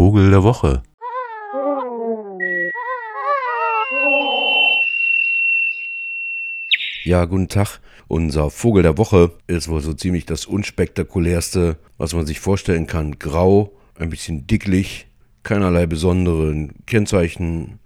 Vogel der Woche. Ja, guten Tag. Unser Vogel der Woche ist wohl so ziemlich das unspektakulärste, was man sich vorstellen kann. Grau, ein bisschen dicklich, keinerlei besonderen Kennzeichen,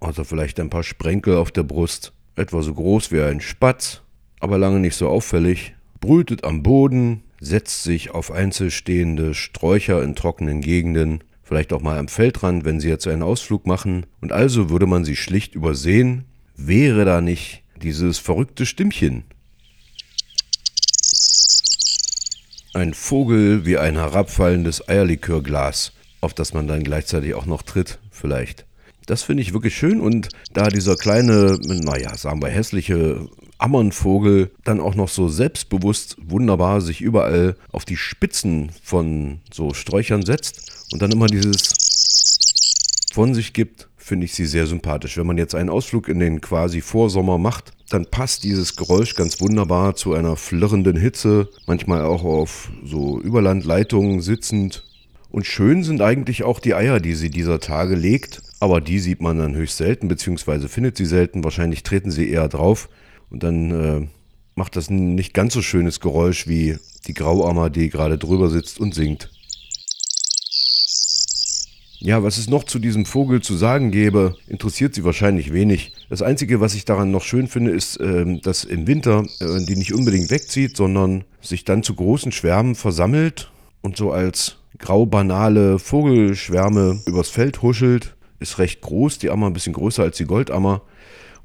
außer vielleicht ein paar Sprenkel auf der Brust. Etwa so groß wie ein Spatz, aber lange nicht so auffällig. Brütet am Boden, setzt sich auf einzelstehende Sträucher in trockenen Gegenden, vielleicht auch mal am Feldrand, wenn sie jetzt einen Ausflug machen. Und also würde man sie schlicht übersehen, wäre da nicht dieses verrückte Stimmchen. Ein Vogel wie ein herabfallendes Eierlikörglas, auf das man dann gleichzeitig auch noch tritt, vielleicht. Das finde ich wirklich schön und da dieser kleine, naja, sagen wir hässliche Ammernvogel dann auch noch so selbstbewusst wunderbar sich überall auf die Spitzen von so Sträuchern setzt und dann immer dieses von sich gibt, finde ich sie sehr sympathisch. Wenn man jetzt einen Ausflug in den quasi Vorsommer macht, dann passt dieses Geräusch ganz wunderbar zu einer flirrenden Hitze, manchmal auch auf so Überlandleitungen sitzend. Und schön sind eigentlich auch die Eier, die sie dieser Tage legt, aber die sieht man dann höchst selten, beziehungsweise findet sie selten. Wahrscheinlich treten sie eher drauf und dann äh, macht das ein nicht ganz so schönes Geräusch wie die Grauammer, die gerade drüber sitzt und singt. Ja, was es noch zu diesem Vogel zu sagen gäbe, interessiert sie wahrscheinlich wenig. Das Einzige, was ich daran noch schön finde, ist, ähm, dass im Winter äh, die nicht unbedingt wegzieht, sondern sich dann zu großen Schwärmen versammelt und so als grau-banale Vogelschwärme übers Feld huschelt. Ist recht groß, die Ammer ein bisschen größer als die Goldammer.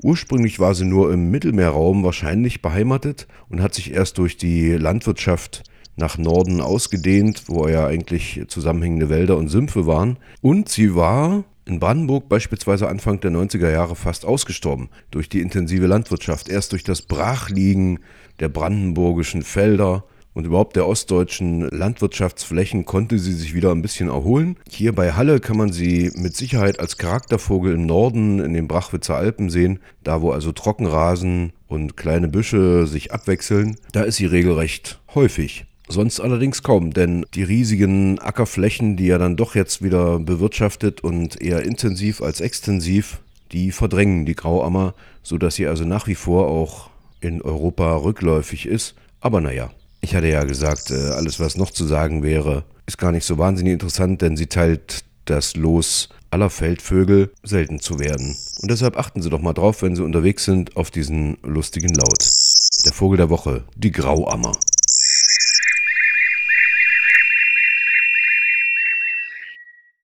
Ursprünglich war sie nur im Mittelmeerraum wahrscheinlich beheimatet und hat sich erst durch die Landwirtschaft nach Norden ausgedehnt, wo ja eigentlich zusammenhängende Wälder und Sümpfe waren. Und sie war in Brandenburg beispielsweise Anfang der 90er Jahre fast ausgestorben durch die intensive Landwirtschaft. Erst durch das Brachliegen der brandenburgischen Felder und überhaupt der ostdeutschen Landwirtschaftsflächen konnte sie sich wieder ein bisschen erholen. Hier bei Halle kann man sie mit Sicherheit als Charaktervogel im Norden in den Brachwitzer Alpen sehen, da wo also Trockenrasen und kleine Büsche sich abwechseln. Da ist sie regelrecht häufig. Sonst allerdings kaum, denn die riesigen Ackerflächen, die er dann doch jetzt wieder bewirtschaftet und eher intensiv als extensiv, die verdrängen die Grauammer, sodass sie also nach wie vor auch in Europa rückläufig ist. Aber naja, ich hatte ja gesagt, äh, alles was noch zu sagen wäre, ist gar nicht so wahnsinnig interessant, denn sie teilt das Los aller Feldvögel selten zu werden. Und deshalb achten Sie doch mal drauf, wenn Sie unterwegs sind, auf diesen lustigen Laut. Der Vogel der Woche, die Grauammer.